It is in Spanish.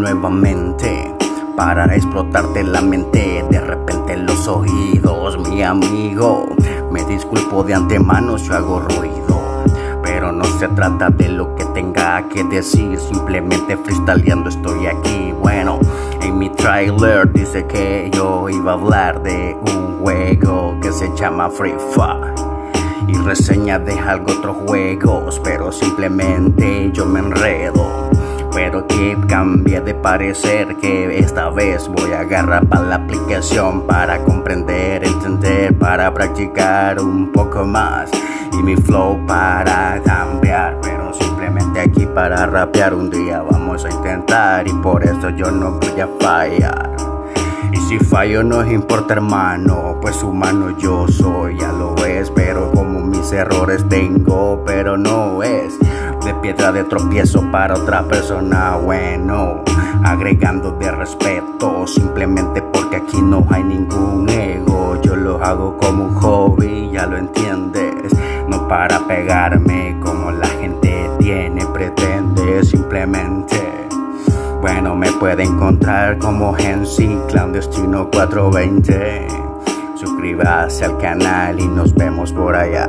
nuevamente para explotarte la mente. De repente los oídos, mi amigo. Me disculpo de antemano si hago ruido. Pero no se trata de lo que tenga que decir, simplemente freestyleando estoy aquí. Bueno, en mi trailer dice que yo iba a hablar de un juego que se llama Free Fire y reseña de algo otros juegos, pero simplemente yo me enredo. Pero que cambie de parecer que esta vez voy a agarrar para la aplicación para comprender, entender, para practicar un poco más y mi flow para cambiar, pero simplemente aquí para rapear un día vamos a intentar y por eso yo no voy a fallar. Y si fallo no importa hermano, pues humano yo soy, ya lo ves, pero como mis errores tengo, pero no es de piedra de tropiezo para otra persona, bueno, agregando de respeto, simplemente porque aquí no hay ningún ego, yo lo hago como un hobby, ya lo entiendes, no para pegarme como la gente tiene, pretende simplemente. Bueno, me puede encontrar como Gensi Clandestino 420. Suscríbase al canal y nos vemos por allá.